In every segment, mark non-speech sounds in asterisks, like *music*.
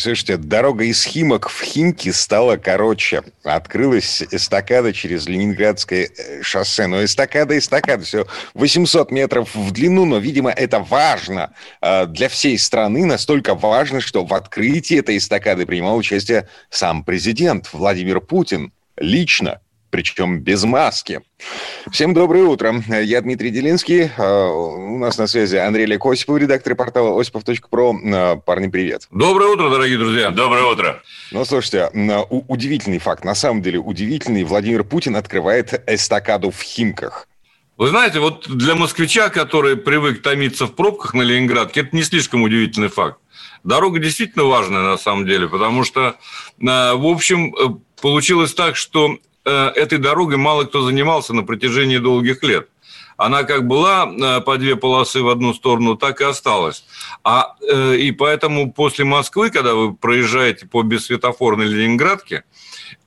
Слушайте, дорога из Химок в Химки стала короче. Открылась эстакада через Ленинградское э, шоссе. Но эстакада, эстакада, все 800 метров в длину, но, видимо, это важно э, для всей страны. Настолько важно, что в открытии этой эстакады принимал участие сам президент Владимир Путин лично причем без маски. Всем доброе утро. Я Дмитрий Делинский. А, у нас на связи Андрей Олег Осипов, редактор портала осипов.про. А, парни, привет. Доброе утро, дорогие друзья. Доброе утро. Ну, слушайте, удивительный факт. На самом деле удивительный. Владимир Путин открывает эстакаду в Химках. Вы знаете, вот для москвича, который привык томиться в пробках на Ленинградке, это не слишком удивительный факт. Дорога действительно важная на самом деле, потому что, в общем, э, получилось так, что этой дорогой мало кто занимался на протяжении долгих лет. Она как была э, по две полосы в одну сторону, так и осталась. А, э, и поэтому после Москвы, когда вы проезжаете по бессветофорной Ленинградке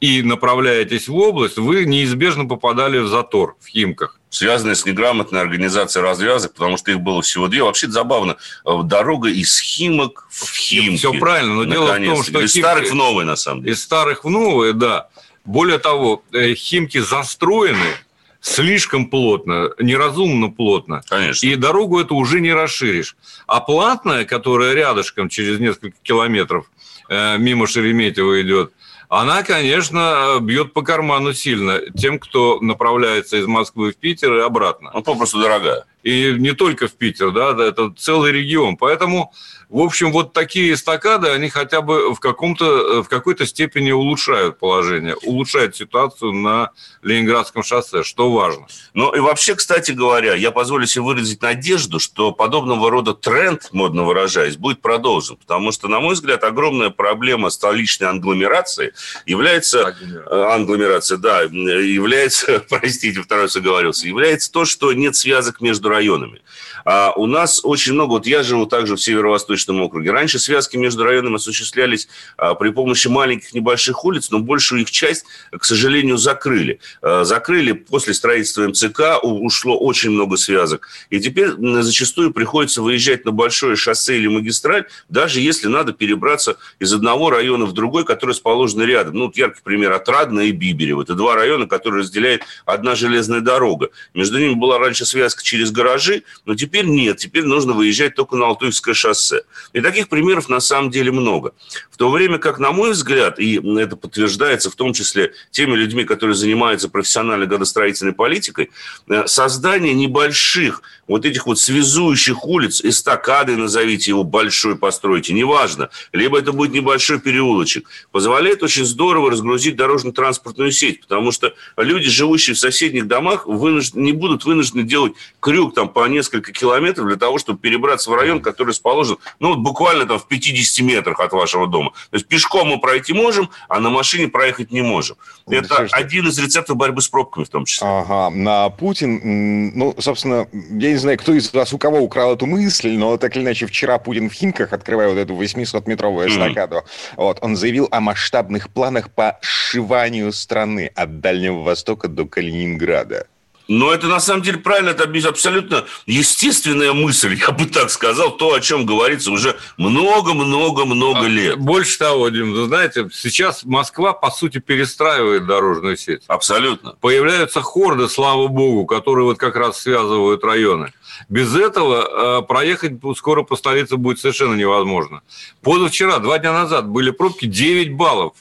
и направляетесь в область, вы неизбежно попадали в затор в Химках связанные с неграмотной организацией развязок, потому что их было всего две. Вообще забавно. Дорога из Химок в Химки. Все правильно, но дело в том, что... Из Химки... старых в новые, на самом деле. Из старых в новые, да. Более того, э, Химки застроены слишком плотно, неразумно плотно. Конечно. И дорогу эту уже не расширишь. А платная, которая рядышком через несколько километров э, мимо Шереметьево идет, она, конечно, бьет по карману сильно тем, кто направляется из Москвы в Питер и обратно. Ну, попросту дорогая. И не только в Питер, да, это целый регион. Поэтому в общем, вот такие эстакады, они хотя бы в, каком-то, в какой-то степени улучшают положение, улучшают ситуацию на Ленинградском шоссе, что важно. Ну и вообще, кстати говоря, я позволю себе выразить надежду, что подобного рода тренд, модно выражаясь, будет продолжен. Потому что, на мой взгляд, огромная проблема столичной англомерации является... Э, англомерация, да, является, *laughs* простите, второй раз оговорился, является то, что нет связок между районами. А у нас очень много, вот я живу также в северо-восточном округе. Раньше связки между районами осуществлялись а, при помощи маленьких небольших улиц, но большую их часть, к сожалению, закрыли. А, закрыли после строительства МЦК, ушло очень много связок. И теперь зачастую приходится выезжать на большое шоссе или магистраль, даже если надо перебраться из одного района в другой, который расположен рядом. Ну, вот яркий пример Отрадно и Биберево. Это два района, которые разделяет одна железная дорога. Между ними была раньше связка через гаражи, но теперь Теперь нет, теперь нужно выезжать только на Алтуевское шоссе. И таких примеров на самом деле много. В то время как, на мой взгляд, и это подтверждается в том числе теми людьми, которые занимаются профессиональной градостроительной политикой, э, создание небольших вот этих вот связующих улиц, эстакады, назовите его большой, постройте, неважно, либо это будет небольшой переулочек, позволяет очень здорово разгрузить дорожно-транспортную сеть, потому что люди, живущие в соседних домах, вынуждены, не будут вынуждены делать крюк там по несколько километров для того, чтобы перебраться в район, который расположен, ну, вот буквально там в 50 метрах от вашего дома. То есть пешком мы пройти можем, а на машине проехать не можем. Ну, Это Слушайте. один из рецептов борьбы с пробками в том числе. Ага, на Путин, ну, собственно, я не знаю, кто из вас у кого украл эту мысль, но так или иначе вчера Путин в Химках, открывая вот эту 800-метровую эстакаду, mm-hmm. вот, он заявил о масштабных планах по сшиванию страны от Дальнего Востока до Калининграда. Но это на самом деле правильно, это абсолютно естественная мысль, я бы так сказал, то, о чем говорится уже много-много-много а, лет. Больше того, Дим, вы знаете, сейчас Москва, по сути, перестраивает дорожную сеть. Абсолютно. Появляются хорды, слава богу, которые вот как раз связывают районы. Без этого э, проехать скоро по столице будет совершенно невозможно. Позавчера, два дня назад, были пробки 9 баллов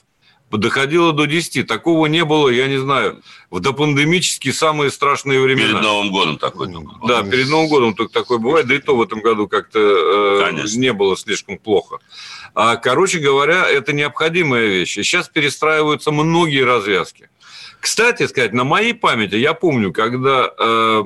доходило до 10. Такого не было, я не знаю, в допандемические самые страшные времена. Перед Новым годом такой только Да, перед Новым годом только такое бывает, да и то в этом году как-то э, не было слишком плохо. А, короче говоря, это необходимая вещь. И сейчас перестраиваются многие развязки. Кстати сказать, на моей памяти, я помню, когда э,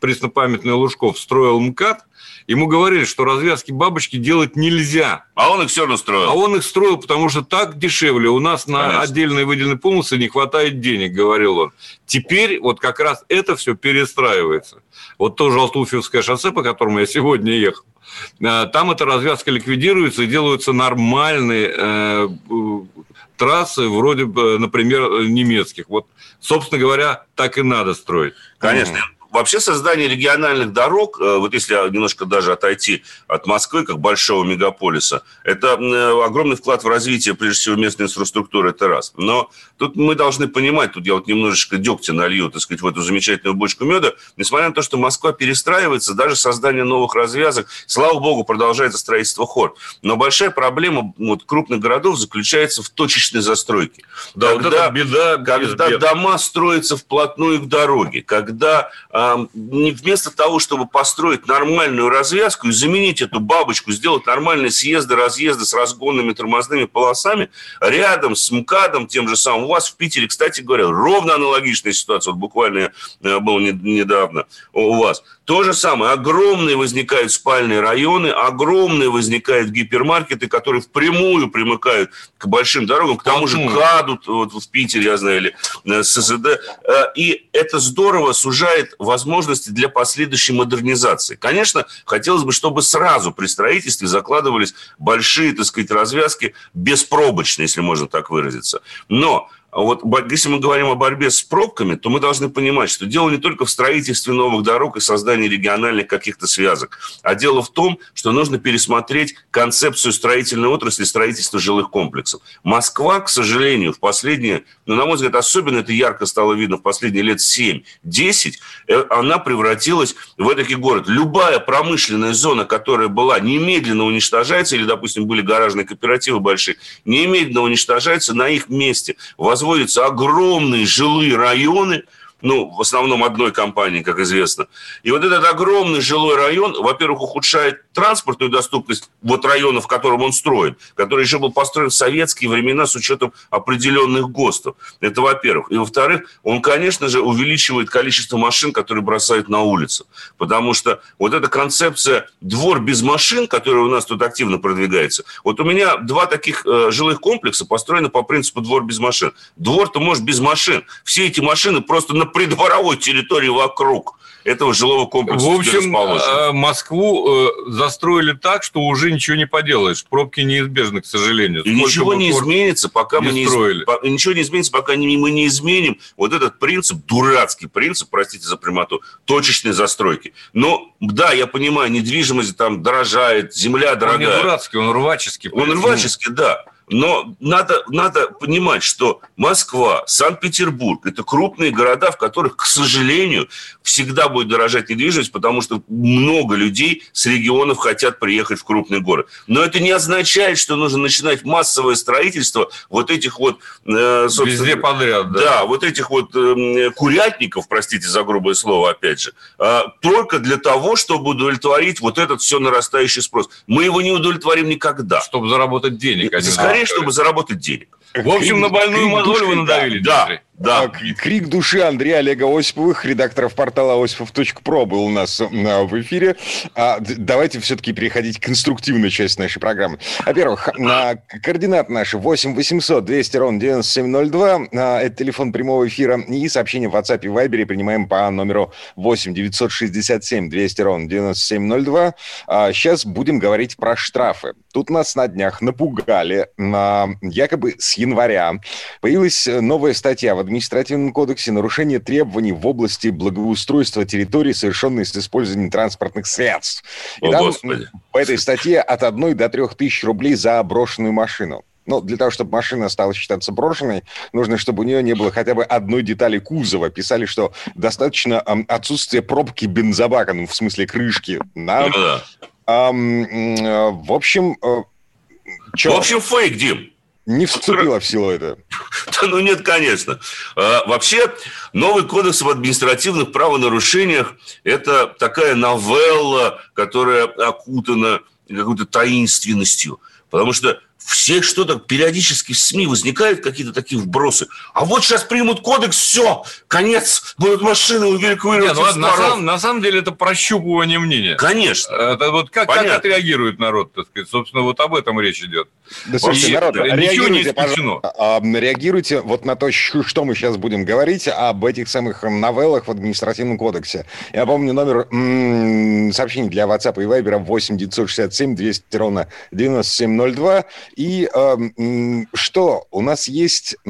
преснопамятный Лужков строил МКАД, Ему говорили, что развязки бабочки делать нельзя. А он их все равно строил. А он их строил, потому что так дешевле. У нас на Конечно. отдельные выделенные полосы не хватает денег, говорил он. Теперь вот как раз это все перестраивается. Вот то Желтуфьевское шоссе, по которому я сегодня ехал, э, там эта развязка ликвидируется и делаются нормальные э, э, трассы, вроде бы, например, немецких. Вот, собственно говоря, так и надо строить. Конечно. Вообще создание региональных дорог, э, вот если немножко даже отойти от Москвы, как большого мегаполиса, это э, огромный вклад в развитие, прежде всего, местной инфраструктуры, это раз. Но тут мы должны понимать, тут я вот немножечко дегтя налью, так сказать, в эту замечательную бочку меда, несмотря на то, что Москва перестраивается, даже создание новых развязок, слава богу, продолжается строительство хор. Но большая проблема вот, крупных городов заключается в точечной застройке. Да, вот когда, это беда. когда дома строятся вплотную к дороге, когда а, вместо того, чтобы построить нормальную развязку и заменить эту бабочку, сделать нормальные съезды, разъезды с разгонными тормозными полосами, рядом с МКАДом, тем же самым, у вас в Питере, кстати говоря, ровно аналогичная ситуация, вот буквально э, был не- недавно у вас. То же самое, огромные возникают спальные районы, огромные возникают гипермаркеты, которые впрямую примыкают к большим дорогам, к тому же. КАДу, вот в Питере, я знаю, или э, СЗД. Э, И это здорово сужает возможности для последующей модернизации. Конечно, хотелось бы, чтобы сразу при строительстве закладывались большие, так сказать, развязки, беспробочные, если можно так выразиться. Но вот если мы говорим о борьбе с пробками, то мы должны понимать, что дело не только в строительстве новых дорог и создании региональных каких-то связок, а дело в том, что нужно пересмотреть концепцию строительной отрасли, строительства жилых комплексов. Москва, к сожалению, в последние, ну, на мой взгляд, особенно это ярко стало видно в последние лет 7-10, э, она превратилась в этакий город. Любая промышленная зона, которая была, немедленно уничтожается, или, допустим, были гаражные кооперативы большие, немедленно уничтожается, на их месте возводятся огромные жилые районы, ну, в основном одной компании, как известно. И вот этот огромный жилой район, во-первых, ухудшает транспортную доступность вот района, в котором он строен, который еще был построен в советские времена с учетом определенных ГОСТов. Это во-первых. И во-вторых, он, конечно же, увеличивает количество машин, которые бросают на улицу. Потому что вот эта концепция «двор без машин», которая у нас тут активно продвигается, вот у меня два таких э, жилых комплекса построены по принципу «двор без машин». Двор-то может без машин. Все эти машины просто на придворовой территории вокруг этого жилого комплекса В общем, э, Москву э, застроили так, что уже ничего не поделаешь. Пробки неизбежны, к сожалению. Сколько ничего не изменится, пока не мы не из- строили. по- ничего не изменится, пока мы не изменим вот этот принцип, дурацкий принцип, простите за прямоту, точечной застройки. Но да, я понимаю, недвижимость там дорожает, земля Он не дорогая. дурацкий, он рваческий. Он рваческий, да. Но надо, надо понимать, что Москва, Санкт-Петербург – это крупные города, в которых, к сожалению, всегда будет дорожать недвижимость, потому что много людей с регионов хотят приехать в крупный город. Но это не означает, что нужно начинать массовое строительство вот этих вот... э, Везде подряд, да. да, вот этих вот эм, курятников, простите за грубое слово, опять же, а, только для того, чтобы удовлетворить вот этот все нарастающий спрос. Мы его не удовлетворим никогда. Чтобы заработать денег. а не Скорее, чтобы заработать денег. В общем, на больную мозоль вы надавили, Да. Да. А, Крик души Андрея Олега Осиповых, редакторов портала осипов.про был у нас э, в эфире. А, давайте все-таки переходить к конструктивной части нашей программы. Во-первых, на координат наши 8 800 200 ровно 9702. А, Это телефон прямого эфира. И сообщения в WhatsApp и Viber принимаем по номеру 8 967 200 ровно 9702. А, Сейчас будем говорить про штрафы. Тут нас на днях напугали. Якобы с января Появилась новая статья в административном кодексе «Нарушение требований в области благоустройства территории, совершенные с использованием транспортных средств». И О, там Господи. по этой статье от 1 до 3 тысяч рублей за брошенную машину. Ну, для того, чтобы машина стала считаться брошенной, нужно, чтобы у нее не было хотя бы одной детали кузова. Писали, что достаточно ам, отсутствия пробки бензобака, ну, в смысле крышки. На, Ну да. ам, м, э, в общем, э, чё, В общем, фейк, Дим. Не вступило в силу это. *laughs* Да ну нет, конечно. А, Вообще, новый кодекс об административных правонарушениях – это такая новелла, которая окутана какой-то таинственностью. Потому что все что-то периодически в СМИ возникают какие-то такие вбросы. А вот сейчас примут кодекс, все, конец, будут машины эвакуировать. Нет, ну, на, самом, на самом деле это прощупывание мнения. Конечно. Это вот как, как отреагирует народ, так сказать. Собственно, вот об этом речь идет. Да, слушайте, народ, ничего не исключено. А, реагируйте вот на то, что мы сейчас будем говорить об этих самых новеллах в административном кодексе. Я помню номер м- сообщений для WhatsApp и Viber 8 967 200 ровно 9702. И э, что? У нас есть э,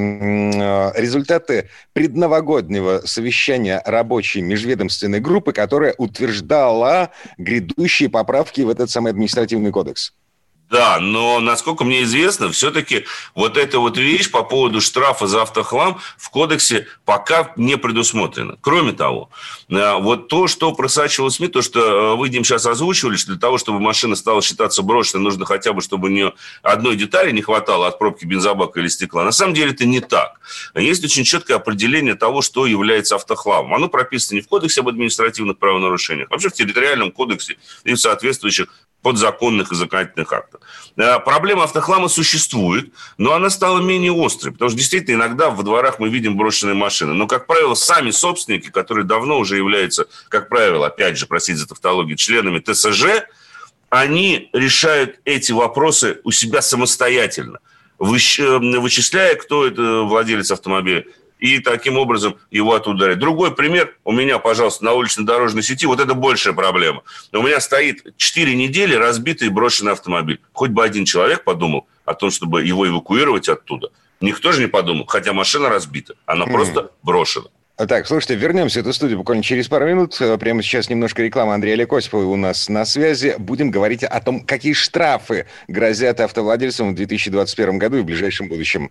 результаты предновогоднего совещания рабочей межведомственной группы, которая утверждала грядущие поправки в этот самый административный кодекс. Да, но, насколько мне известно, все-таки вот эта вот вещь по поводу штрафа за автохлам в кодексе пока не предусмотрена. Кроме того, э, вот то, что просачивалось СМИ, то, что э, вы, Дим, сейчас озвучивали, что для того, чтобы машина стала считаться брошенной, нужно хотя бы, чтобы у нее одной детали не хватало от пробки бензобака или стекла. На самом деле это не так. Есть очень четкое определение того, что является автохламом. Оно прописано не в кодексе об административных правонарушениях, а вообще в территориальном кодексе и в соответствующих подзаконных и законодательных актов. Э, проблема автохлама существует, но она стала менее острой, потому что действительно иногда во дворах мы видим брошенные машины. Но, как правило, сами собственники, которые давно уже являются, как правило, опять же, простите за тавтологию, членами ТСЖ, они решают эти вопросы у себя самостоятельно, вычисляя, кто это владелец автомобиля, и таким образом его оттуда ударить. Другой пример у меня, пожалуйста, на уличной дорожной сети, вот это большая проблема. У меня стоит 4 недели разбитый и брошенный автомобиль. Хоть бы один человек подумал о том, чтобы его эвакуировать оттуда. Никто же не подумал, хотя машина разбита, она mm. просто брошена. Так, слушайте, вернемся в эту студию буквально через пару минут. Прямо сейчас немножко рекламы Андрея Лекосипова у нас на связи. Будем говорить о том, какие штрафы грозят автовладельцам в 2021 году и в ближайшем будущем.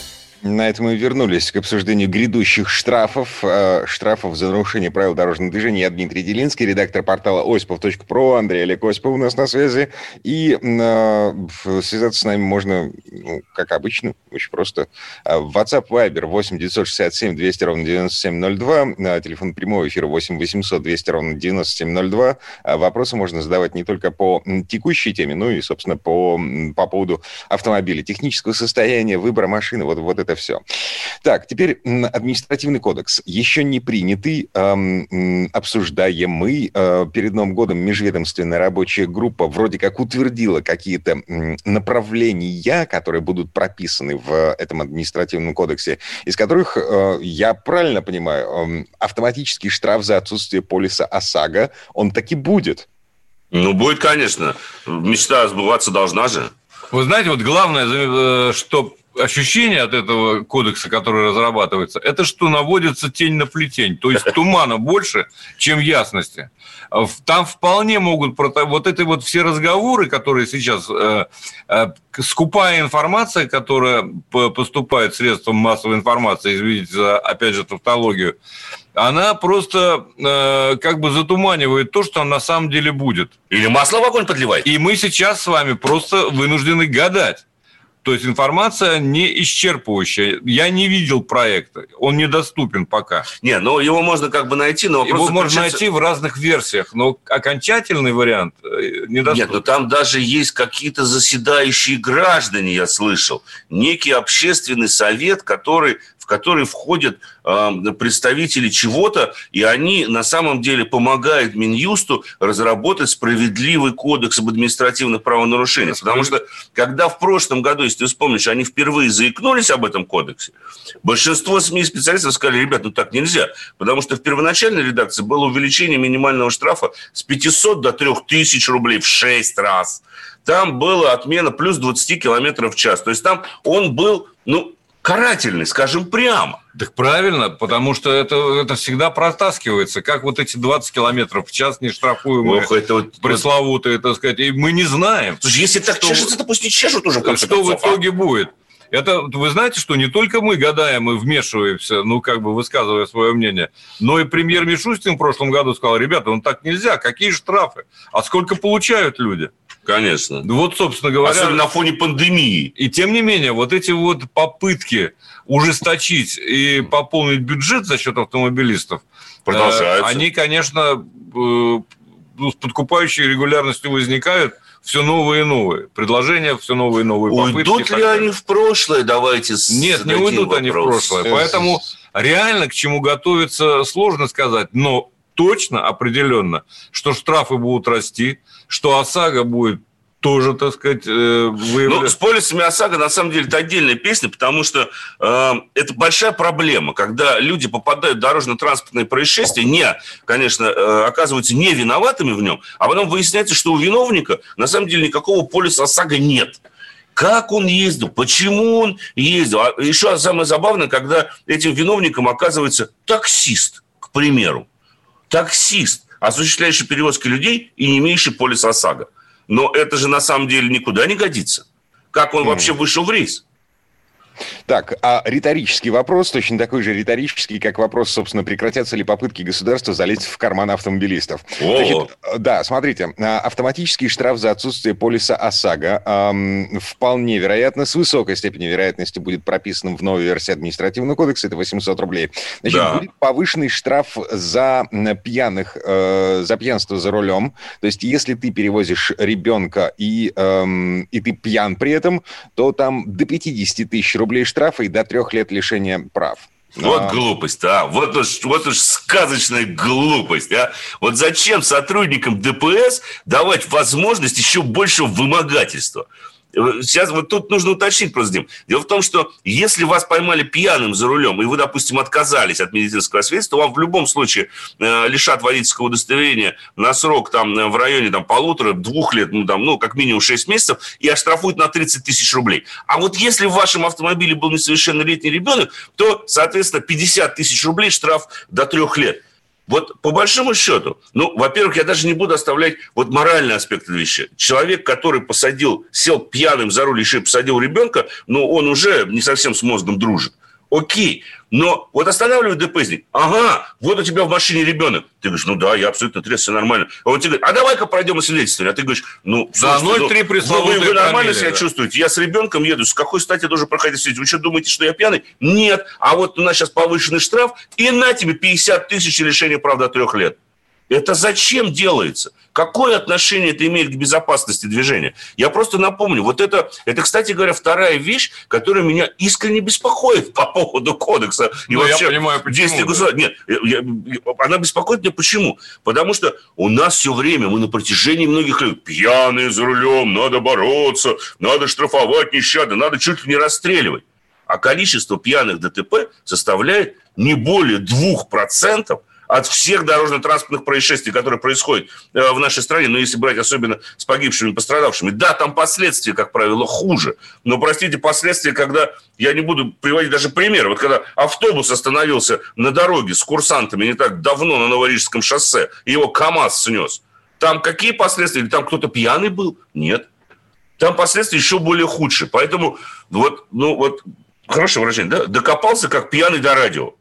На этом мы вернулись к обсуждению грядущих штрафов, э, штрафов за нарушение правил дорожного движения. Я Дмитрий Делинский, редактор портала осипов.про, Андрей Олег Осипов у нас на связи. И э, связаться с нами можно, ну, как обычно, очень просто. Э, WhatsApp Viber 8 967 200 ровно 9702, э, телефон прямого эфира 8 800 200 ровно 9702. Э, вопросы можно задавать не только по текущей теме, но и, собственно, по, по поводу автомобиля, технического состояния, выбора машины. Вот, вот это это все. Так, теперь административный кодекс. Еще не принятый, эм, обсуждаемый. Э, перед Новым годом межведомственная рабочая группа вроде как утвердила какие-то направления, которые будут прописаны в этом административном кодексе, из которых, э, я правильно понимаю, э, автоматический штраф за отсутствие полиса ОСАГО, он таки будет. Ну, будет, конечно. Мечта сбываться должна же. Вы знаете, вот главное, э, что ощущение от этого кодекса, который разрабатывается, это что наводится тень на плетень. То есть *laughs* тумана больше, чем ясности. Там вполне могут... Вот эти вот все разговоры, которые сейчас... Э, э, скупая информация, которая поступает средством массовой информации, извините за, опять же, тавтологию, она просто э, как бы затуманивает то, что на самом деле будет. Или масло в огонь подливает. И мы сейчас с вами просто вынуждены гадать то есть информация не исчерпывающая. Я не видел проекта, он недоступен пока. Не, ну его можно как бы найти, но его можно найти в разных версиях, но окончательный вариант э, недоступен. Нет, но там даже есть какие-то заседающие граждане, я слышал, некий общественный совет, который который входят э, представители чего-то, и они на самом деле помогают Минюсту разработать справедливый кодекс об административных правонарушениях. Потому что, когда в прошлом году, если ты вспомнишь, они впервые заикнулись об этом кодексе, большинство СМИ специалистов сказали, ребят, ну так нельзя. Потому что в первоначальной редакции было увеличение минимального штрафа с 500 до 3000 рублей в 6 раз. Там была отмена плюс 20 километров в час. То есть там он был, ну, карательный, скажем прямо. Так правильно, потому что это, это всегда протаскивается. Как вот эти 20 километров в час нештрафуемые, Ох, это вот, пресловутые, так сказать, и мы не знаем. Слушай, если так что, чешется, то пусть не чешут уже, в Что концов, в итоге а? будет? Это, вы знаете, что не только мы гадаем и вмешиваемся, ну, как бы высказывая свое мнение, но и премьер Мишустин в прошлом году сказал, ребята, ну так нельзя, какие штрафы? А сколько получают люди? Конечно. Вот, собственно говоря... Особенно на фоне пандемии. И тем не менее, вот эти вот попытки ужесточить и пополнить бюджет за счет автомобилистов, Продолжаются. Э, они, конечно, э, ну, с подкупающей регулярностью возникают, все новые и новые. Предложения все новые и новые. Уйдут ли они в прошлое? Давайте Нет, не уйдут вопрос. они в прошлое. Поэтому реально к чему готовиться сложно сказать. Но точно, определенно, что штрафы будут расти, что ОСАГО будет тоже, так сказать, э, выявлять. Ну, с полисами ОСАГО, на самом деле, это отдельная песня, потому что э, это большая проблема, когда люди попадают в дорожно-транспортное происшествие, не, конечно, э, оказываются не виноватыми в нем, а потом выясняется, что у виновника на самом деле никакого полиса ОСАГО нет. Как он ездил, почему он ездил. А еще самое забавное, когда этим виновником оказывается таксист, к примеру таксист, осуществляющий перевозки людей и не имеющий полиса ОСАГО. Но это же на самом деле никуда не годится. Как он mm. вообще вышел в рейс? Так, а риторический вопрос, точно такой же риторический, как вопрос, собственно, прекратятся ли попытки государства залезть в карман автомобилистов. Значит, да, смотрите, а, автоматический штраф за отсутствие полиса ОСАГО эм, вполне вероятно, с высокой степенью вероятности будет прописан в новой версии административного кодекса, это 800 рублей. Значит, да. будет повышенный штраф за пьяных, э, за пьянство за рулем. То есть, если ты перевозишь ребенка и, эм, и ты пьян при этом, то там до 50 тысяч рублей штрафа и до трех лет лишения прав. Вот а... глупость, а. Вот уж, вот уж сказочная глупость, а. Вот зачем сотрудникам ДПС давать возможность еще большего вымогательства? Сейчас вот тут нужно уточнить просто, Дим. Дело в том, что если вас поймали пьяным за рулем, и вы, допустим, отказались от медицинского свидетельства, то вам в любом случае э, лишат водительского удостоверения на срок там в районе там, полутора, двух лет, ну, там, ну, как минимум 6 месяцев, и оштрафуют на 30 тысяч рублей. А вот если в вашем автомобиле был несовершеннолетний ребенок, то, соответственно, 50 тысяч рублей штраф до трех лет. Вот по большому счету, ну, во-первых, я даже не буду оставлять вот моральный аспект вещи. Человек, который посадил, сел пьяным за руль, еще посадил ребенка, ну, он уже не совсем с мозгом дружит. Окей, но вот останавливает ДПСник. Ага, вот у тебя в машине ребенок. Ты говоришь, ну да, я абсолютно трезв, все нормально. А он тебе говорит, а давай-ка пройдем освидетельствование. А ты говоришь, ну, да, 0,3 ну, вы, вы нормально себя да. чувствуете? Я с ребенком еду. С какой стати я должен проходить освидетельствование? Вы что, думаете, что я пьяный? Нет. А вот у нас сейчас повышенный штраф, и на тебе 50 тысяч лишения прав до трех лет. Это зачем делается? Какое отношение это имеет к безопасности движения? Я просто напомню, вот это, это, кстати говоря, вторая вещь, которая меня искренне беспокоит по поводу кодекса и ну, вообще я понимаю, действия государства. Нет, я, она беспокоит меня почему? Потому что у нас все время, мы на протяжении многих лет пьяные за рулем, надо бороться, надо штрафовать нещадно, надо чуть ли не расстреливать. А количество пьяных ДТП составляет не более 2% от всех дорожно-транспортных происшествий, которые происходят э, в нашей стране, но если брать особенно с погибшими, пострадавшими, да, там последствия, как правило, хуже. Но, простите, последствия, когда, я не буду приводить даже пример, вот когда автобус остановился на дороге с курсантами не так давно на Новорижском шоссе, и его КАМАЗ снес, там какие последствия? Там кто-то пьяный был? Нет. Там последствия еще более худшие. Поэтому вот, ну вот, хорошее выражение, да? Докопался, как пьяный до радио.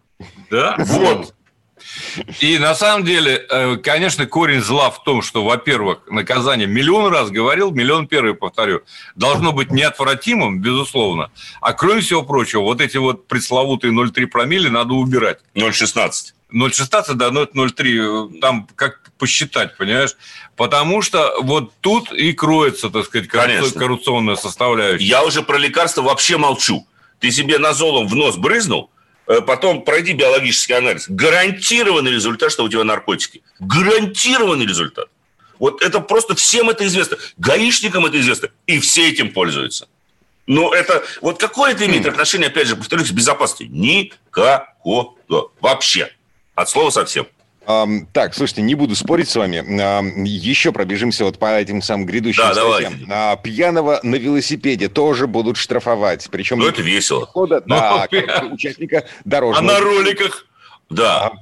Да? Вот. И на самом деле, э, конечно, корень зла в том, что, во-первых, наказание, миллион раз говорил, миллион первый повторю, должно быть неотвратимым, безусловно. А кроме всего прочего, вот эти вот пресловутые 0,3 промили надо убирать. 0,16. 0,16, да, но это 0,3, там как посчитать, понимаешь? Потому что вот тут и кроется, так сказать, Конечно. коррупционная составляющая. Я уже про лекарства вообще молчу. Ты себе назолом в нос брызнул – э, потом пройди биологический анализ. Гарантированный результат, что у тебя наркотики. Гарантированный результат. Вот это просто всем это известно. Гаишникам это известно. И все этим пользуются. Но это... Вот какое это имеет отношение, опять же, повторюсь, к безопасности? Никакого. Вообще. От слова совсем. Так, слушайте, не буду спорить с вами. Еще пробежимся вот по этим самым грядущим да, статьям. Uh, пьяного на велосипеде тоже будут штрафовать. Причем... Ну, это весело. Хода, да, ну, *laughs* участника дорожного... А на роликах? Да.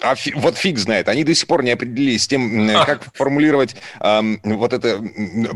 А фи, вот фиг знает, они до сих пор не определились с тем, как формулировать э, вот это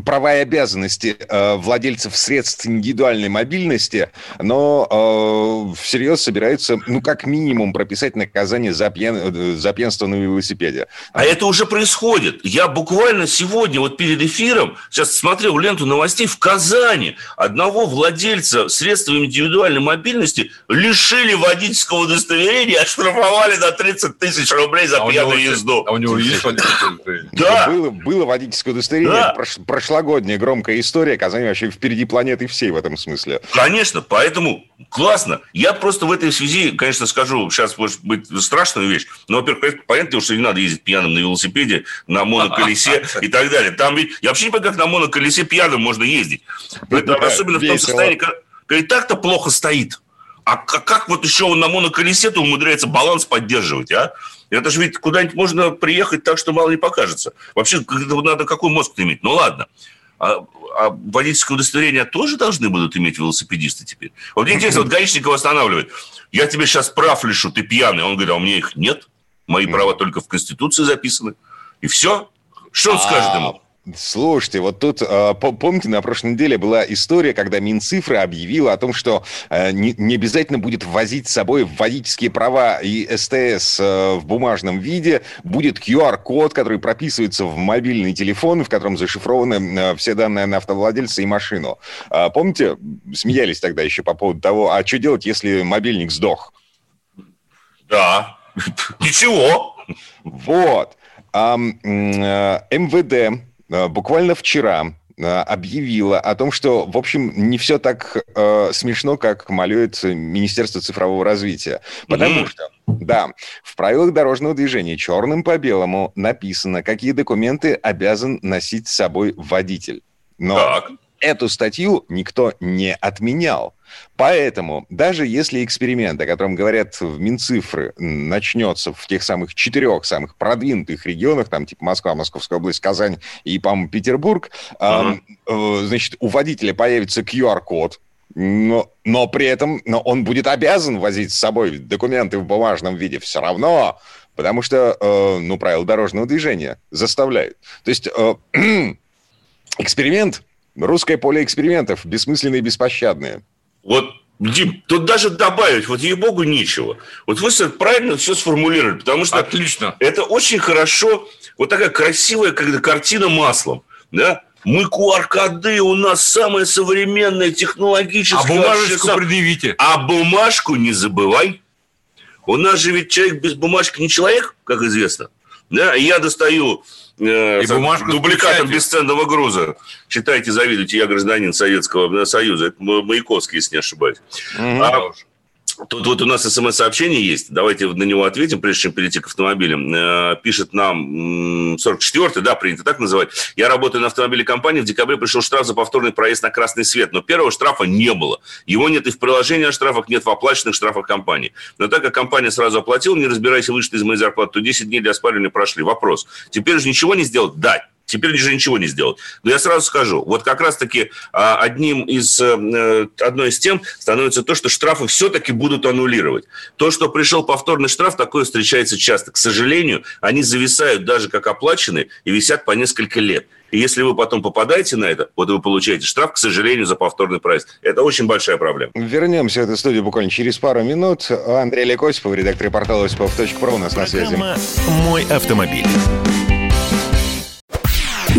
права и обязанности э, владельцев средств индивидуальной мобильности, но э, всерьез собираются, ну, как минимум, прописать наказание за, пьян, за пьянство на велосипеде. А это уже происходит. Я буквально сегодня, вот перед эфиром, сейчас смотрел ленту новостей, в Казани одного владельца средств индивидуальной мобильности лишили водительского удостоверения, оштрафовали на 30 тысяч тысяч рублей за а пьяную езду. А у него *laughs* есть водительское удостоверение? Да. Было, было водительское удостоверение. Да. Прош, прошлогодняя громкая история. Казань вообще впереди планеты всей в этом смысле. Конечно, поэтому классно. Я просто в этой связи, конечно, скажу, сейчас может быть страшная вещь, но, во-первых, понятно, что не надо ездить пьяным на велосипеде, на моноколесе *laughs* и так далее. Там ведь, я вообще не понимаю, как на моноколесе пьяным можно ездить. Это особенно в том состоянии, когда и так-то плохо стоит. А как вот еще он на моноколесе-то умудряется баланс поддерживать, а? Это же ведь куда-нибудь можно приехать так, что мало не покажется. Вообще, надо какой мозг иметь? Ну, ладно. А, а водительское удостоверение тоже должны будут иметь велосипедисты теперь? Вот мне интересно, вот гаишников останавливает. Я тебе сейчас прав лишу, ты пьяный. Он говорит, а у меня их нет. Мои права только в Конституции записаны. И все. Что он а, скажет ему? Слушайте, вот тут, э, помните, на прошлой неделе была история, когда Минцифры объявила о том, что э, не обязательно будет возить с собой водительские права и СТС э, в бумажном виде, будет QR-код, который прописывается в мобильный телефон, в котором зашифрованы все данные на автовладельца и машину. А помните, смеялись тогда еще по поводу того, а что делать, если мобильник сдох? Да, *laughs* ничего. Вот. МВД Э, буквально вчера э, объявила о том, что, в общем, не все так э, смешно, как малюет Министерство цифрового развития. Потому mm-hmm. что, да, в правилах дорожного движения черным по белому написано, какие документы обязан носить с собой водитель. Но так. Эту статью никто не отменял. Поэтому даже если эксперимент, о котором говорят в Минцифры, начнется в тех самых четырех самых продвинутых регионах, там типа Москва, Московская область, Казань и, по-моему, Петербург, uh-huh. э, значит, у водителя появится QR-код, но, но при этом но он будет обязан возить с собой документы в бумажном виде все равно, потому что, э, ну, правила дорожного движения заставляют. То есть э, *clears throat* эксперимент, русское поле экспериментов, бессмысленные и беспощадные. Вот, Дим, тут даже добавить, вот ей-богу, нечего. Вот вы правильно все сформулировали, потому что... Отлично. Это очень хорошо, вот такая красивая когда картина маслом, да? Мы QR-коды, у нас самая современная технологическая... А бумажечку сам... предъявите. А бумажку не забывай. У нас же ведь человек без бумажки не человек, как известно. Да, и я достаю э, и бумажку дубликатом бесценного груза. Читайте, завидуйте, я гражданин Советского Союза. Это Маяковский, если не ошибаюсь. Mm-hmm. А, Тут вот у нас смс-сообщение есть. Давайте на него ответим, прежде чем перейти к автомобилям. Э, пишет нам 44-й, да, принято так называть. Я работаю на автомобиле компании. В декабре пришел штраф за повторный проезд на красный свет. Но первого штрафа не было. Его нет и в приложении о штрафах, нет в оплаченных штрафах компании. Но так как компания сразу оплатила, не разбираясь, вышли из моей зарплаты, то 10 дней для оспаривания прошли. Вопрос. Теперь же ничего не сделать? Да, Теперь уже ничего не сделать. Но я сразу скажу, вот как раз-таки а, одним из, э, одной из тем становится то, что штрафы все-таки будут аннулировать. То, что пришел повторный штраф, такое встречается часто. К сожалению, они зависают даже как оплаченные и висят по несколько лет. И если вы потом попадаете на это, вот вы получаете штраф, к сожалению, за повторный проезд. Это очень большая проблема. Вернемся в эту студию буквально через пару минут. Андрей Лекосипов, редактор портала осипов.про у нас Программа на связи. «Мой автомобиль».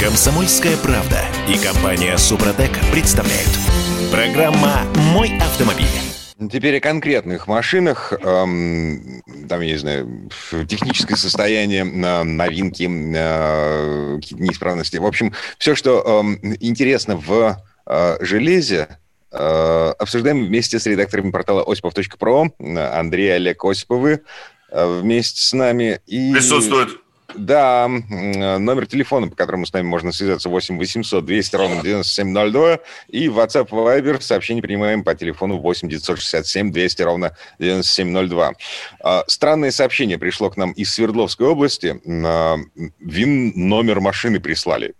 Комсомольская правда и компания Супротек представляют. Программа «Мой автомобиль». Теперь о конкретных машинах. Эм, там, я не знаю, техническое состояние, новинки, э, неисправности. В общем, все, что эм, интересно в э, железе, э, обсуждаем вместе с редакторами портала осипов.про. Андрей Олег Осиповы вместе с нами. И... Присутствует. Да, номер телефона, по которому с нами можно связаться, 8 800 200 ровно 9702. И WhatsApp Viber сообщение принимаем по телефону 8 967 200 ровно 9702. А, странное сообщение пришло к нам из Свердловской области. ВИН номер машины прислали.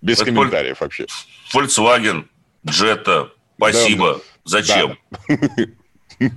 Без Это комментариев вообще. Volkswagen, Jetta, спасибо. Да, Зачем? Да. *laughs*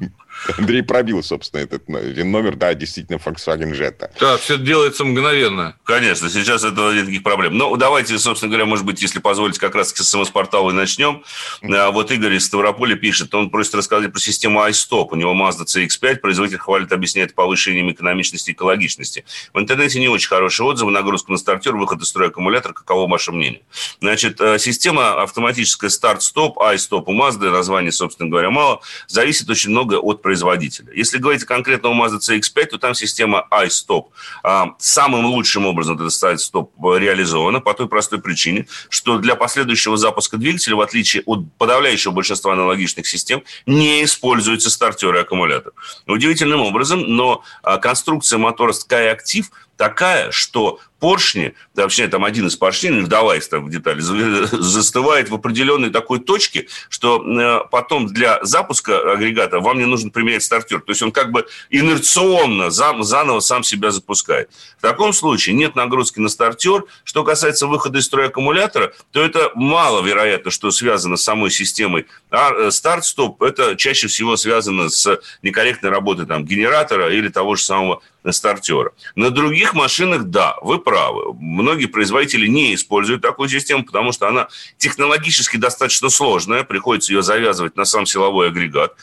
*laughs* Андрей пробил, собственно, этот номер. Да, действительно, Volkswagen Jetta. Да, все делается мгновенно. Конечно, сейчас этого нет никаких проблем. Но давайте, собственно говоря, может быть, если позволите, как раз с СМС-портала и начнем. А, вот Игорь из Ставрополя пишет, он просит рассказать про систему iStop. У него Mazda CX-5, производитель хвалит, объясняет повышением экономичности и экологичности. В интернете не очень хорошие отзывы, нагрузка на стартер, выход из строя аккумулятор. Каково ваше мнение? Значит, э, система автоматическая старт-стоп, iStop у Mazda, название, собственно говоря, мало, зависит очень много от производителя. Если говорить конкретно о Mazda CX-5, то там система iStop. А, самым лучшим образом этот старт-стоп реализована по той простой причине, что для последующего запуска двигателя, в отличие от подавляющего большинства аналогичных систем, не используются стартеры и аккумулятор. Удивительным образом, но а, конструкция мотора SkyActiv такая, что поршни, да, вообще там один из поршней, не вдаваясь там в детали, застывает в определенной такой точке, что э, потом для запуска агрегата вам не нужно применять стартер. То есть он как бы инерционно заново сам себя запускает. В таком случае нет нагрузки на стартер. Что касается выхода из строя аккумулятора, то это маловероятно, что связано с самой системой. А э, старт-стоп – это чаще всего связано с некорректной работой там, генератора или того же самого стартера. На других машинах, да, вы правы. Многие производители не используют такую систему, потому что она технологически достаточно сложная, приходится ее завязывать на сам силовой агрегат.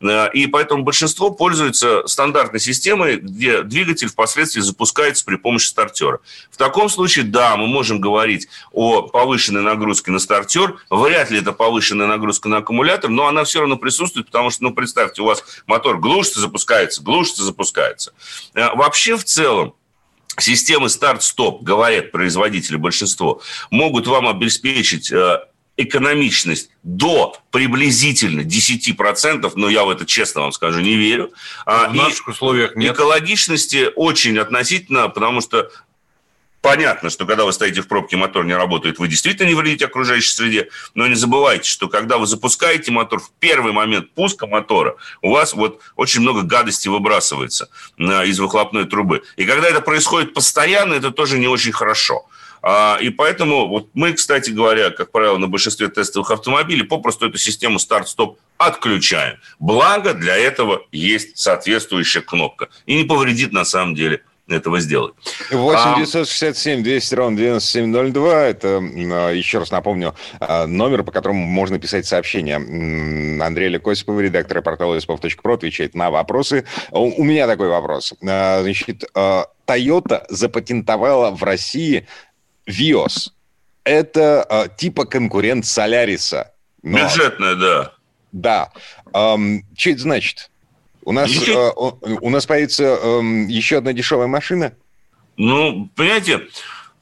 Э, и поэтому большинство пользуется стандартной системой, где двигатель впоследствии запускается при помощи стартера. В таком случае, да, мы можем говорить о повышенной нагрузке на стартер. Вряд ли это повышенная нагрузка на аккумулятор, но она все равно присутствует, потому что, ну, представьте, у вас мотор глушится, запускается, глушится, запускается. Вообще в целом системы старт-стоп, говорят производители, большинство, могут вам обеспечить э, экономичность до приблизительно 10%, но я в это, честно вам скажу, не верю. А, в наших условиях нет. Экологичности очень относительно, потому что Понятно, что когда вы стоите в пробке, мотор не работает, вы действительно не вредите окружающей среде, но не забывайте, что когда вы запускаете мотор, в первый момент пуска мотора у вас вот очень много гадости выбрасывается э, из выхлопной трубы. И когда это происходит постоянно, это тоже не очень хорошо. А, и поэтому вот мы, кстати говоря, как правило, на большинстве тестовых автомобилей попросту эту систему старт-стоп отключаем. Благо для этого есть соответствующая кнопка. И не повредит на самом деле этого сделать. 8 967 200 ровно 9702. Это, а, еще раз напомню, а, номер, по которому можно писать сообщения. Андрей Лекосипов, редактор портала испов.про, отвечает на вопросы. У меня такой вопрос. А, значит, Toyota запатентовала в России Vios. Это типа конкурент Соляриса. Но... Бюджетная, да. Да. Что это значит? У нас, э, у нас появится э, еще одна дешевая машина? Ну, понимаете,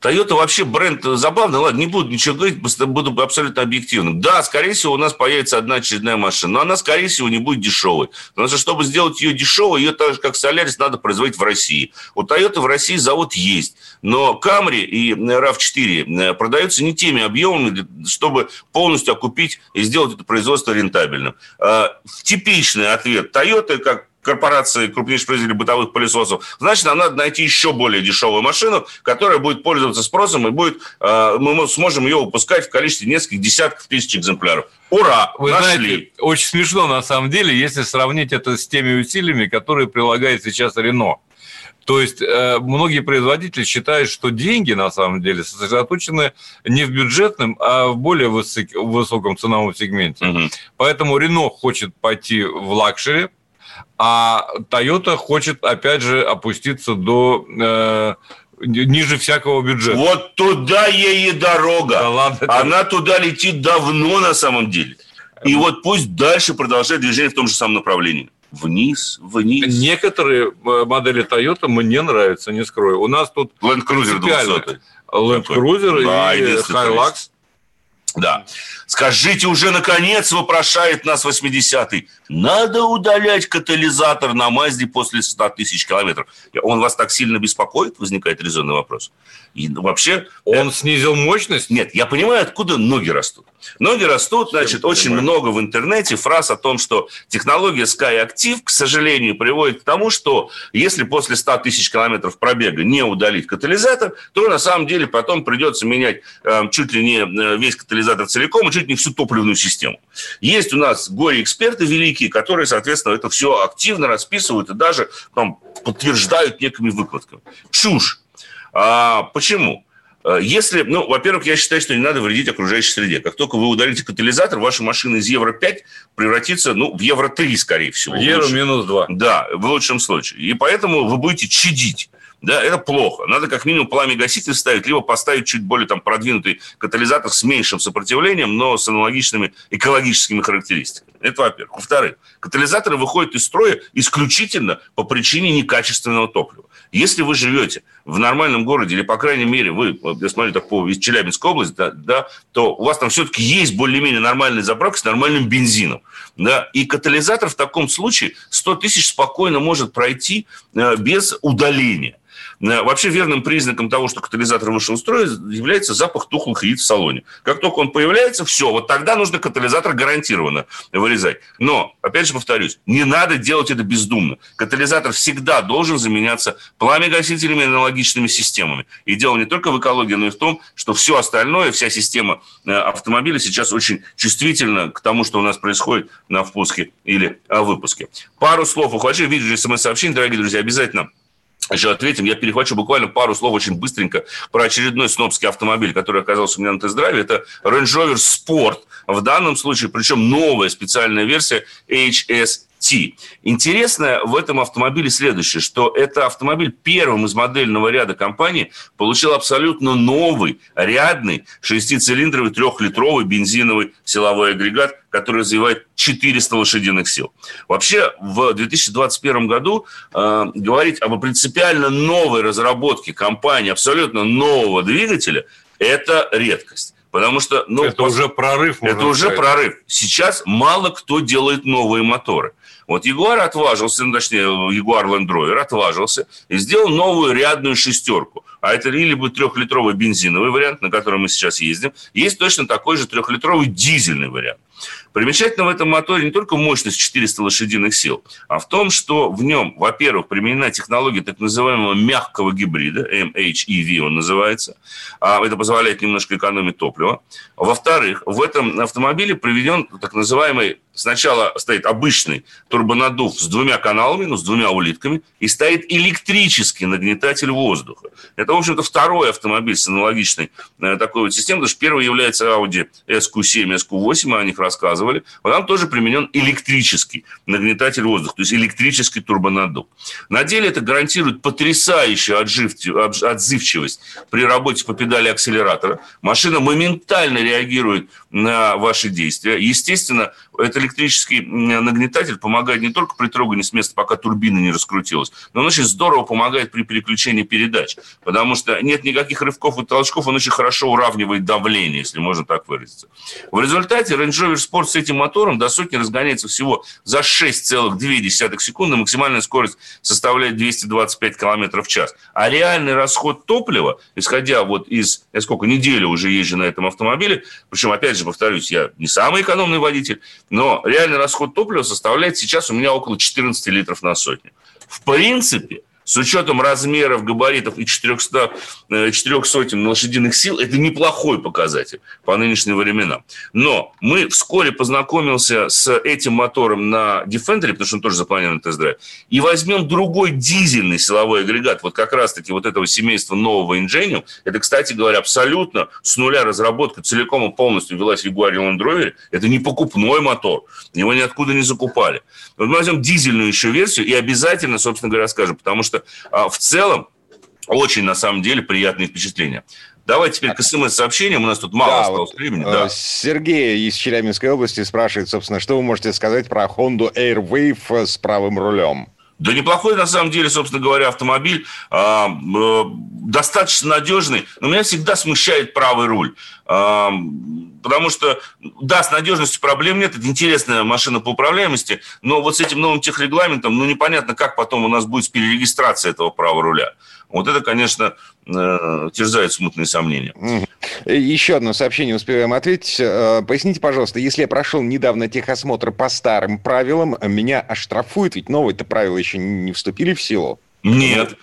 Toyota вообще бренд забавный. Ладно, не буду ничего говорить, буду абсолютно объективным. Да, скорее всего, у нас появится одна очередная машина, но она, скорее всего, не будет дешевой. Потому что, чтобы сделать ее дешевой, ее так же, как Solaris, надо производить в России. У Toyota в России завод есть, но Camry и RAV4 э, продаются не теми объемами, чтобы полностью окупить и сделать это производство рентабельным. А, типичный ответ Toyota, как корпорации, крупнейших производителей бытовых пылесосов, значит, нам надо найти еще более дешевую машину, которая будет пользоваться спросом и будет, э, мы сможем ее выпускать в количестве нескольких десятков тысяч экземпляров. Ура! Вы нашли. знаете, очень смешно на самом деле, если сравнить это с теми усилиями, которые прилагает сейчас Рено. То есть э, многие производители считают, что деньги на самом деле сосредоточены не в бюджетном, а в более высок, высоком ценовом сегменте. Угу. Поэтому Renault хочет пойти в luxury, а Toyota хочет, опять же, опуститься до э, ниже всякого бюджета. Вот туда ей и дорога. Да ладно, Она туда летит давно на самом деле. И вот пусть дальше продолжает движение в том же самом направлении. Вниз, вниз. Некоторые э, модели Toyota мне нравятся, не скрою. У нас тут Land Cruiser 200. Land Cruiser да, и Hilux. Да. Скажите уже, наконец, вопрошает нас 80-й. Надо удалять катализатор на Мазде после 100 тысяч километров. Он вас так сильно беспокоит? Возникает резонный вопрос. И вообще... Он э... снизил мощность? Нет, я понимаю, откуда ноги растут. Ноги растут, значит, очень много в интернете фраз о том, что технология Sky Active, к сожалению, приводит к тому, что если после 100 тысяч километров пробега не удалить катализатор, то на самом деле потом придется менять э, чуть ли не э, весь катализатор целиком и чуть не всю топливную систему. Есть у нас горе-эксперты великие, которые, соответственно, это все активно расписывают и даже там, подтверждают некими выкладками. Чушь. А, почему? Э, если, ну, во-первых, я считаю, что не надо вредить окружающей среде. Как только вы удалите катализатор, ваша машина из Евро-5 превратится, ну, в Евро-3, скорее всего. Евро минус 2. Да, в лучшем случае. И поэтому вы будете чадить. Да, это плохо. Надо как минимум пламя-гаситель ставить, либо поставить чуть более там, продвинутый катализатор с меньшим сопротивлением, но с аналогичными экологическими характеристиками. Это во-первых. Во-вторых, катализаторы выходят из строя исключительно по причине некачественного топлива. Если вы живете в нормальном городе, или, по крайней мере, вы, я смотрю так по Челябинской области, да, да, то у вас там все-таки есть более-менее нормальная заправка с нормальным бензином. Да, и катализатор в таком случае 100 тысяч спокойно может пройти э, без удаления. Э, вообще верным признаком того, что катализатор вышел из строя, является запах тухлых яиц в салоне. Как только он появляется, все, вот тогда нужно катализатор гарантированно вырезать. Но, опять же повторюсь, не надо делать это бездумно. Катализатор всегда должен заменяться пламя-гасителями и аналогичными системами. И дело не только в экологии, но и в том, что все остальное, вся система э, автомобиля сейчас очень чувствительна к тому, что у нас происходит на впуске или выпуске. Пару слов ухвачу. Видите смс-сообщение, дорогие друзья, обязательно еще ответим. Я перехвачу буквально пару слов очень быстренько про очередной снобский автомобиль, который оказался у меня на тест-драйве. Это Range Rover Sport. В данном случае, причем новая специальная версия HS T. Интересно в этом автомобиле следующее, что это автомобиль первым из модельного ряда компании получил абсолютно новый, рядный, шестицилиндровый, трехлитровый бензиновый силовой агрегат, который развивает 400 лошадиных сил. Вообще, в 2021 году э, говорить об принципиально новой разработке компании, абсолютно нового двигателя, это редкость. Потому что, ну, это уже прорыв. Это уже сказать. прорыв. Сейчас мало кто делает новые моторы. Вот Ягуар отважился, ну, точнее, Ягуар Land Rover отважился и сделал новую рядную шестерку. А это или будет трехлитровый бензиновый вариант, на котором мы сейчас ездим. Есть точно такой же трехлитровый дизельный вариант. Примечательно в этом моторе не только мощность 400 лошадиных сил, а в том, что в нем, во-первых, применена технология так называемого мягкого гибрида, MHEV он называется. А это позволяет немножко экономить топливо. Во-вторых, в этом автомобиле приведен так называемый Сначала стоит обычный турбонаддув с двумя каналами, ну, с двумя улитками, и стоит электрический нагнетатель воздуха. Это, в общем-то, второй автомобиль с аналогичной э, такой вот системой, потому что первый является Audi SQ7, SQ8, мы о них рассказывали. Вот там тоже применен электрический нагнетатель воздуха, то есть электрический турбонаддув. На деле это гарантирует потрясающую отзывчивость при работе по педали акселератора. Машина моментально реагирует на ваши действия. Естественно, это электрический нагнетатель помогает не только при трогании с места, пока турбина не раскрутилась, но он очень здорово помогает при переключении передач, потому что нет никаких рывков и толчков, он очень хорошо уравнивает давление, если можно так выразиться. В результате Range Rover суперспорт с этим мотором до сотни разгоняется всего за 6,2 секунды, максимальная скорость составляет 225 км в час. А реальный расход топлива, исходя вот из, я сколько, неделю уже езжу на этом автомобиле, причем, опять же, повторюсь, я не самый экономный водитель, но реальный расход топлива составляет сейчас у меня около 14 литров на сотню. В принципе, с учетом размеров, габаритов и 400, 400 э, лошадиных сил, это неплохой показатель по нынешним временам. Но мы вскоре познакомился с этим мотором на Defender, потому что он тоже запланирован тест-драйв, и возьмем другой дизельный силовой агрегат, вот как раз-таки вот этого семейства нового Ingenium. Это, кстати говоря, абсолютно с нуля разработка целиком и полностью велась в Jaguar Land Rover. Это не покупной мотор, его ниоткуда не закупали. Вот мы возьмем дизельную еще версию и обязательно, собственно говоря, скажем, потому что а, в целом очень, на самом деле, приятные впечатления. Давайте теперь к смс-сообщениям. У нас тут мало да, осталось вот, времени. Да. Э, Сергей из Челябинской области спрашивает, собственно, что вы можете сказать про Honda Airwave с правым рулем? Да неплохой, на самом деле, собственно говоря, автомобиль. Э, э, достаточно надежный. Но меня всегда смущает правый руль. Э, потому что, да, с надежностью проблем нет. Это интересная машина по управляемости. Но вот с этим новым техрегламентом, ну, непонятно, как потом у нас будет с перерегистрацией этого правого руля. Вот это, конечно, э, терзает смутные сомнения. Еще одно сообщение успеваем ответить. Э, поясните, пожалуйста, если я прошел недавно техосмотр по старым правилам, меня оштрафуют, ведь новые-то правила еще не вступили в силу? Нет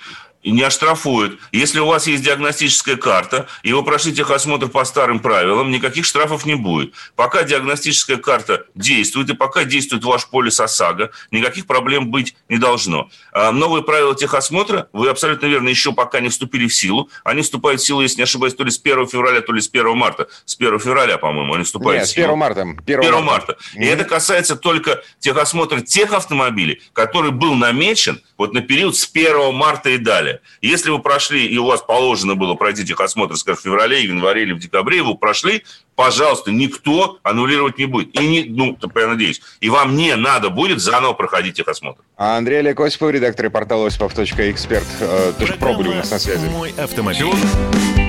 и не оштрафуют. Если у вас есть диагностическая карта, и вы прошли техосмотр по старым правилам, никаких штрафов не будет. Пока диагностическая карта действует, и пока действует ваш полис ОСАГО, никаких проблем быть не должно. А новые правила техосмотра, вы абсолютно верно, еще пока не вступили в силу. Они вступают в силу, если не ошибаюсь, то ли с 1 февраля, то ли с 1 марта. С 1 февраля, по-моему, они вступают Нет, в силу. с 1 марта. 1, 1 марта. марта. И mm-hmm. это касается только техосмотра тех автомобилей, который был намечен вот на период с 1 марта и далее. Если вы прошли, и у вас положено было пройти техосмотр, скажем, в феврале, в январе или в декабре, вы прошли, пожалуйста, никто аннулировать не будет. И не, ну, я надеюсь, и вам не надо будет заново проходить техосмотр. А Андрей Олег Осипов, редактор портала осипов.эксперт. Э, Тоже пробовали у нас на связи. Мой автомобиль.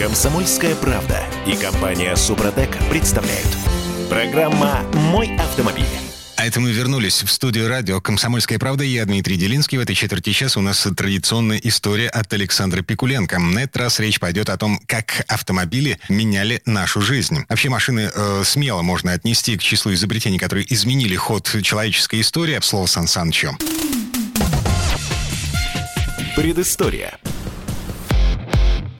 «Комсомольская правда» и компания «Супротек» представляют. Программа «Мой автомобиль». А это мы вернулись в студию радио «Комсомольская правда». Я Дмитрий Делинский. В этой четверти часа у нас традиционная история от Александра Пикуленко. На этот раз речь пойдет о том, как автомобили меняли нашу жизнь. Вообще машины э, смело можно отнести к числу изобретений, которые изменили ход человеческой истории. Слово Сан Санычу. Предыстория.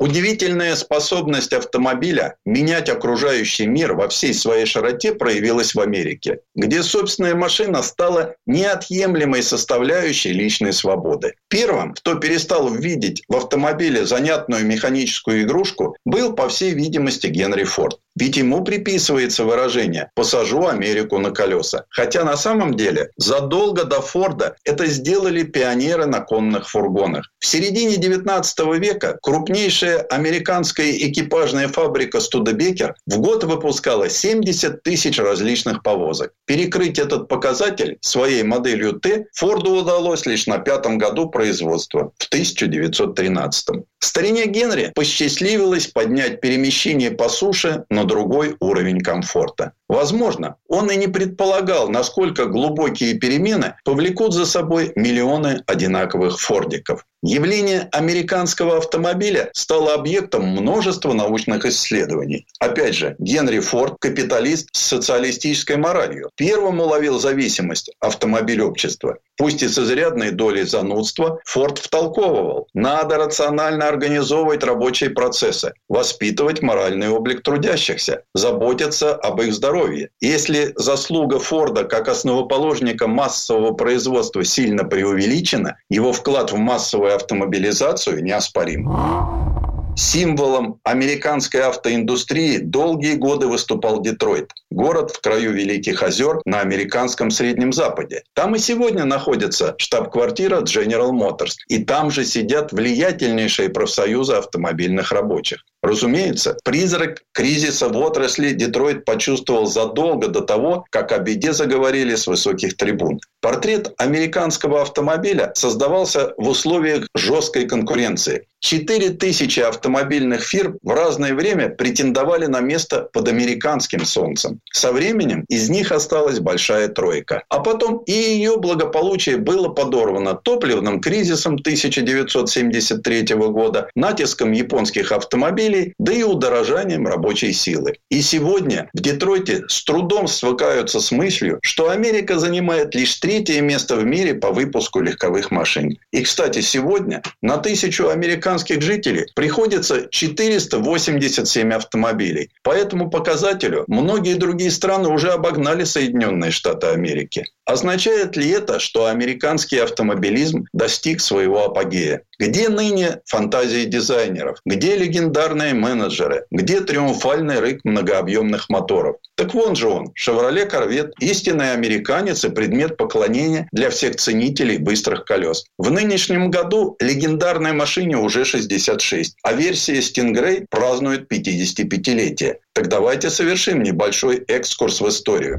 Удивительная способность автомобиля менять окружающий мир во всей своей широте проявилась в Америке, где собственная машина стала неотъемлемой составляющей личной свободы. Первым, кто перестал видеть в автомобиле занятную механическую игрушку, был, по всей видимости, Генри Форд. Ведь ему приписывается выражение «посажу Америку на колеса». Хотя на самом деле задолго до Форда это сделали пионеры на конных фургонах. В середине 19 века крупнейшая американская экипажная фабрика Студебекер в год выпускала 70 тысяч различных повозок. Перекрыть этот показатель своей моделью Т Форду удалось лишь на пятом году производства, в 1913. Старине Генри посчастливилось поднять перемещение по суше на другой уровень комфорта. Возможно, он и не предполагал, насколько глубокие перемены повлекут за собой миллионы одинаковых фордиков. Явление американского автомобиля стало объектом множества научных исследований. Опять же, Генри Форд – капиталист с социалистической моралью. Первым уловил зависимость автомобиль общества. Пусть и с изрядной долей занудства, Форд втолковывал. Надо рационально организовывать рабочие процессы, воспитывать моральный облик трудящихся, заботиться об их здоровье. Если заслуга Форда как основоположника массового производства сильно преувеличена, его вклад в массовую автомобилизацию неоспорим. Символом американской автоиндустрии долгие годы выступал Детройт, город в краю Великих озер на американском Среднем Западе. Там и сегодня находится штаб-квартира General Motors, и там же сидят влиятельнейшие профсоюзы автомобильных рабочих. Разумеется, призрак кризиса в отрасли Детройт почувствовал задолго до того, как о беде заговорили с высоких трибун. Портрет американского автомобиля создавался в условиях жесткой конкуренции. Четыре тысячи автомобильных фирм в разное время претендовали на место под американским солнцем. Со временем из них осталась большая тройка. А потом и ее благополучие было подорвано топливным кризисом 1973 года, натиском японских автомобилей, да и удорожанием рабочей силы. И сегодня в Детройте с трудом свыкаются с мыслью, что Америка занимает лишь третье место в мире по выпуску легковых машин. И, кстати, сегодня на тысячу американских жителей приходится 487 автомобилей. По этому показателю многие другие страны уже обогнали Соединенные Штаты Америки. Означает ли это, что американский автомобилизм достиг своего апогея? Где ныне фантазии дизайнеров? Где легендарные менеджеры? Где триумфальный рык многообъемных моторов? Так вон же он, Chevrolet Corvette, истинный американец и предмет поклонения для всех ценителей быстрых колес. В нынешнем году легендарной машине уже 66, а версия Stingray празднует 55-летие. Так давайте совершим небольшой экскурс в историю.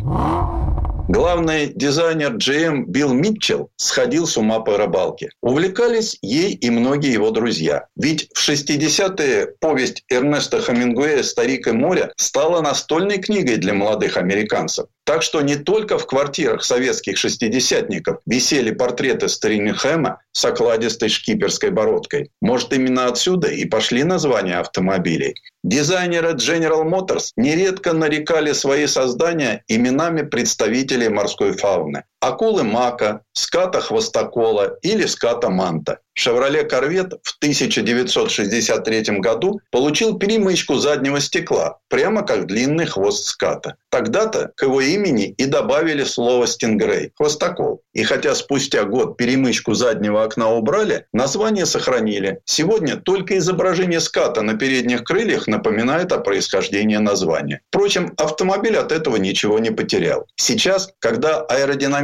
Главный дизайнер GM Билл Митчелл сходил с ума по рыбалке. Увлекались ей и многие его друзья. Ведь в 60-е повесть Эрнеста Хамингуэя «Старик и море» стала настольной книгой для молодых американцев. Так что не только в квартирах советских шестидесятников висели портреты Стринхэма с окладистой шкиперской бородкой. Может, именно отсюда и пошли названия автомобилей. Дизайнеры General Motors нередко нарекали свои создания именами представителей морской фауны акулы мака, ската хвостокола или ската манта. «Шевроле Корвет» в 1963 году получил перемычку заднего стекла, прямо как длинный хвост ската. Тогда-то к его имени и добавили слово «стингрей» – «хвостокол». И хотя спустя год перемычку заднего окна убрали, название сохранили. Сегодня только изображение ската на передних крыльях напоминает о происхождении названия. Впрочем, автомобиль от этого ничего не потерял. Сейчас, когда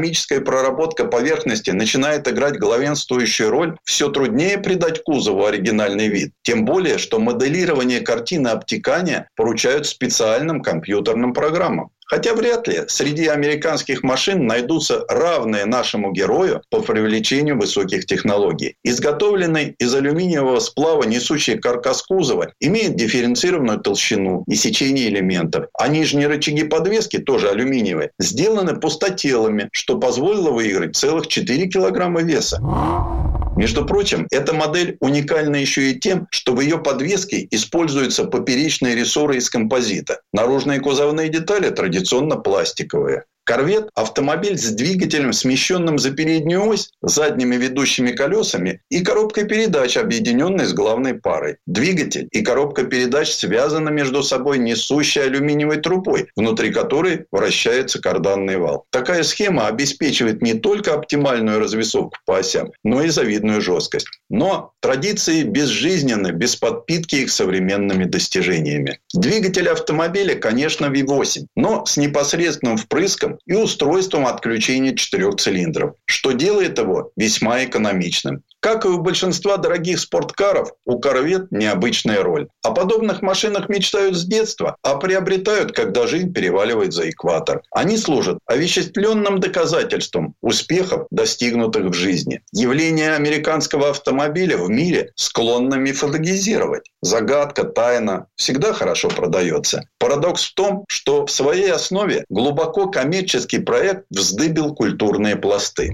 аэродинамическая проработка поверхности начинает играть главенствующую роль, все труднее придать кузову оригинальный вид. Тем более, что моделирование картины обтекания поручают специальным компьютерным программам. Хотя вряд ли среди американских машин найдутся равные нашему герою по привлечению высоких технологий. Изготовленный из алюминиевого сплава несущий каркас кузова имеет дифференцированную толщину и сечение элементов, а нижние рычаги подвески, тоже алюминиевые, сделаны пустотелами, что позволило выиграть целых 4 килограмма веса. Между прочим, эта модель уникальна еще и тем, что в ее подвеске используются поперечные рессоры из композита. Наружные кузовные детали традиционно пластиковые. Корвет – автомобиль с двигателем, смещенным за переднюю ось, задними ведущими колесами и коробкой передач, объединенной с главной парой. Двигатель и коробка передач связаны между собой несущей алюминиевой трубой, внутри которой вращается карданный вал. Такая схема обеспечивает не только оптимальную развесовку по осям, но и завидную жесткость. Но традиции безжизненны, без подпитки их современными достижениями. Двигатель автомобиля, конечно, V8, но с непосредственным впрыском и устройством отключения четырех цилиндров, что делает его весьма экономичным. Как и у большинства дорогих спорткаров, у Корвет необычная роль. О подобных машинах мечтают с детства, а приобретают, когда жизнь переваливает за экватор. Они служат овеществленным доказательством успехов, достигнутых в жизни. Явление американского автомобиля в мире склонно мифологизировать. Загадка, тайна всегда хорошо продается. Парадокс в том, что в своей основе глубоко коммерческий проект вздыбил культурные пласты.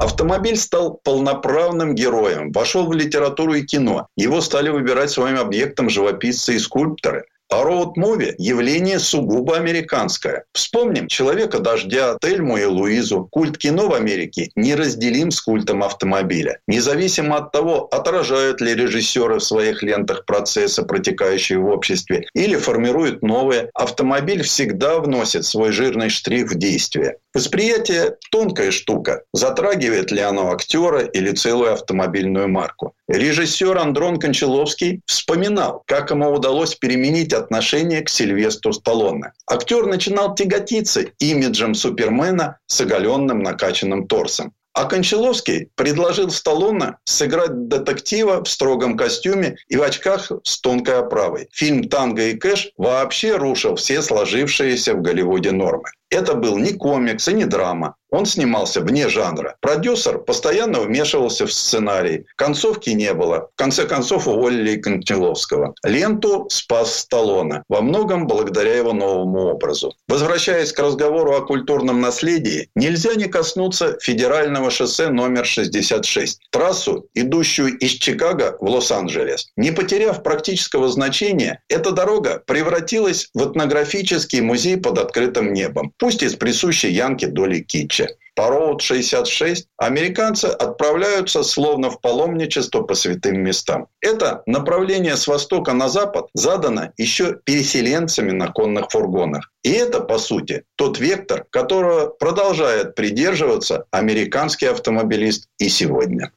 Автомобиль стал полноправным героем, вошел в литературу и кино. Его стали выбирать своим объектом живописцы и скульпторы. А роуд-муви – явление сугубо американское. Вспомним «Человека дождя», «Тельму и Луизу». Культ кино в Америке неразделим с культом автомобиля. Независимо от того, отражают ли режиссеры в своих лентах процессы, протекающие в обществе, или формируют новые, автомобиль всегда вносит свой жирный штрих в действие. Восприятие – тонкая штука. Затрагивает ли оно актера или целую автомобильную марку. Режиссер Андрон Кончаловский вспоминал, как ему удалось переменить отношение к Сильвестру Сталлоне. Актер начинал тяготиться имиджем Супермена с оголенным накачанным торсом. А Кончаловский предложил Сталлоне сыграть детектива в строгом костюме и в очках с тонкой оправой. Фильм «Танго и кэш» вообще рушил все сложившиеся в Голливуде нормы. Это был не комикс и не драма. Он снимался вне жанра. Продюсер постоянно вмешивался в сценарий. Концовки не было. В конце концов уволили Кончаловского. Ленту спас Сталлоне. Во многом благодаря его новому образу. Возвращаясь к разговору о культурном наследии, нельзя не коснуться федерального шоссе номер 66. Трассу, идущую из Чикаго в Лос-Анджелес. Не потеряв практического значения, эта дорога превратилась в этнографический музей под открытым небом пусть и с присущей Янке долей китча. По Роуд 66 американцы отправляются словно в паломничество по святым местам. Это направление с востока на запад задано еще переселенцами на конных фургонах. И это, по сути, тот вектор, которого продолжает придерживаться американский автомобилист и сегодня.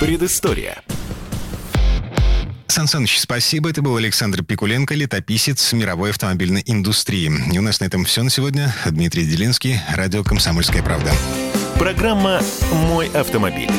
Предыстория. Сан Саныч, спасибо. Это был Александр Пикуленко, летописец мировой автомобильной индустрии. И у нас на этом все на сегодня. Дмитрий Делинский, радио «Комсомольская правда». Программа «Мой автомобиль».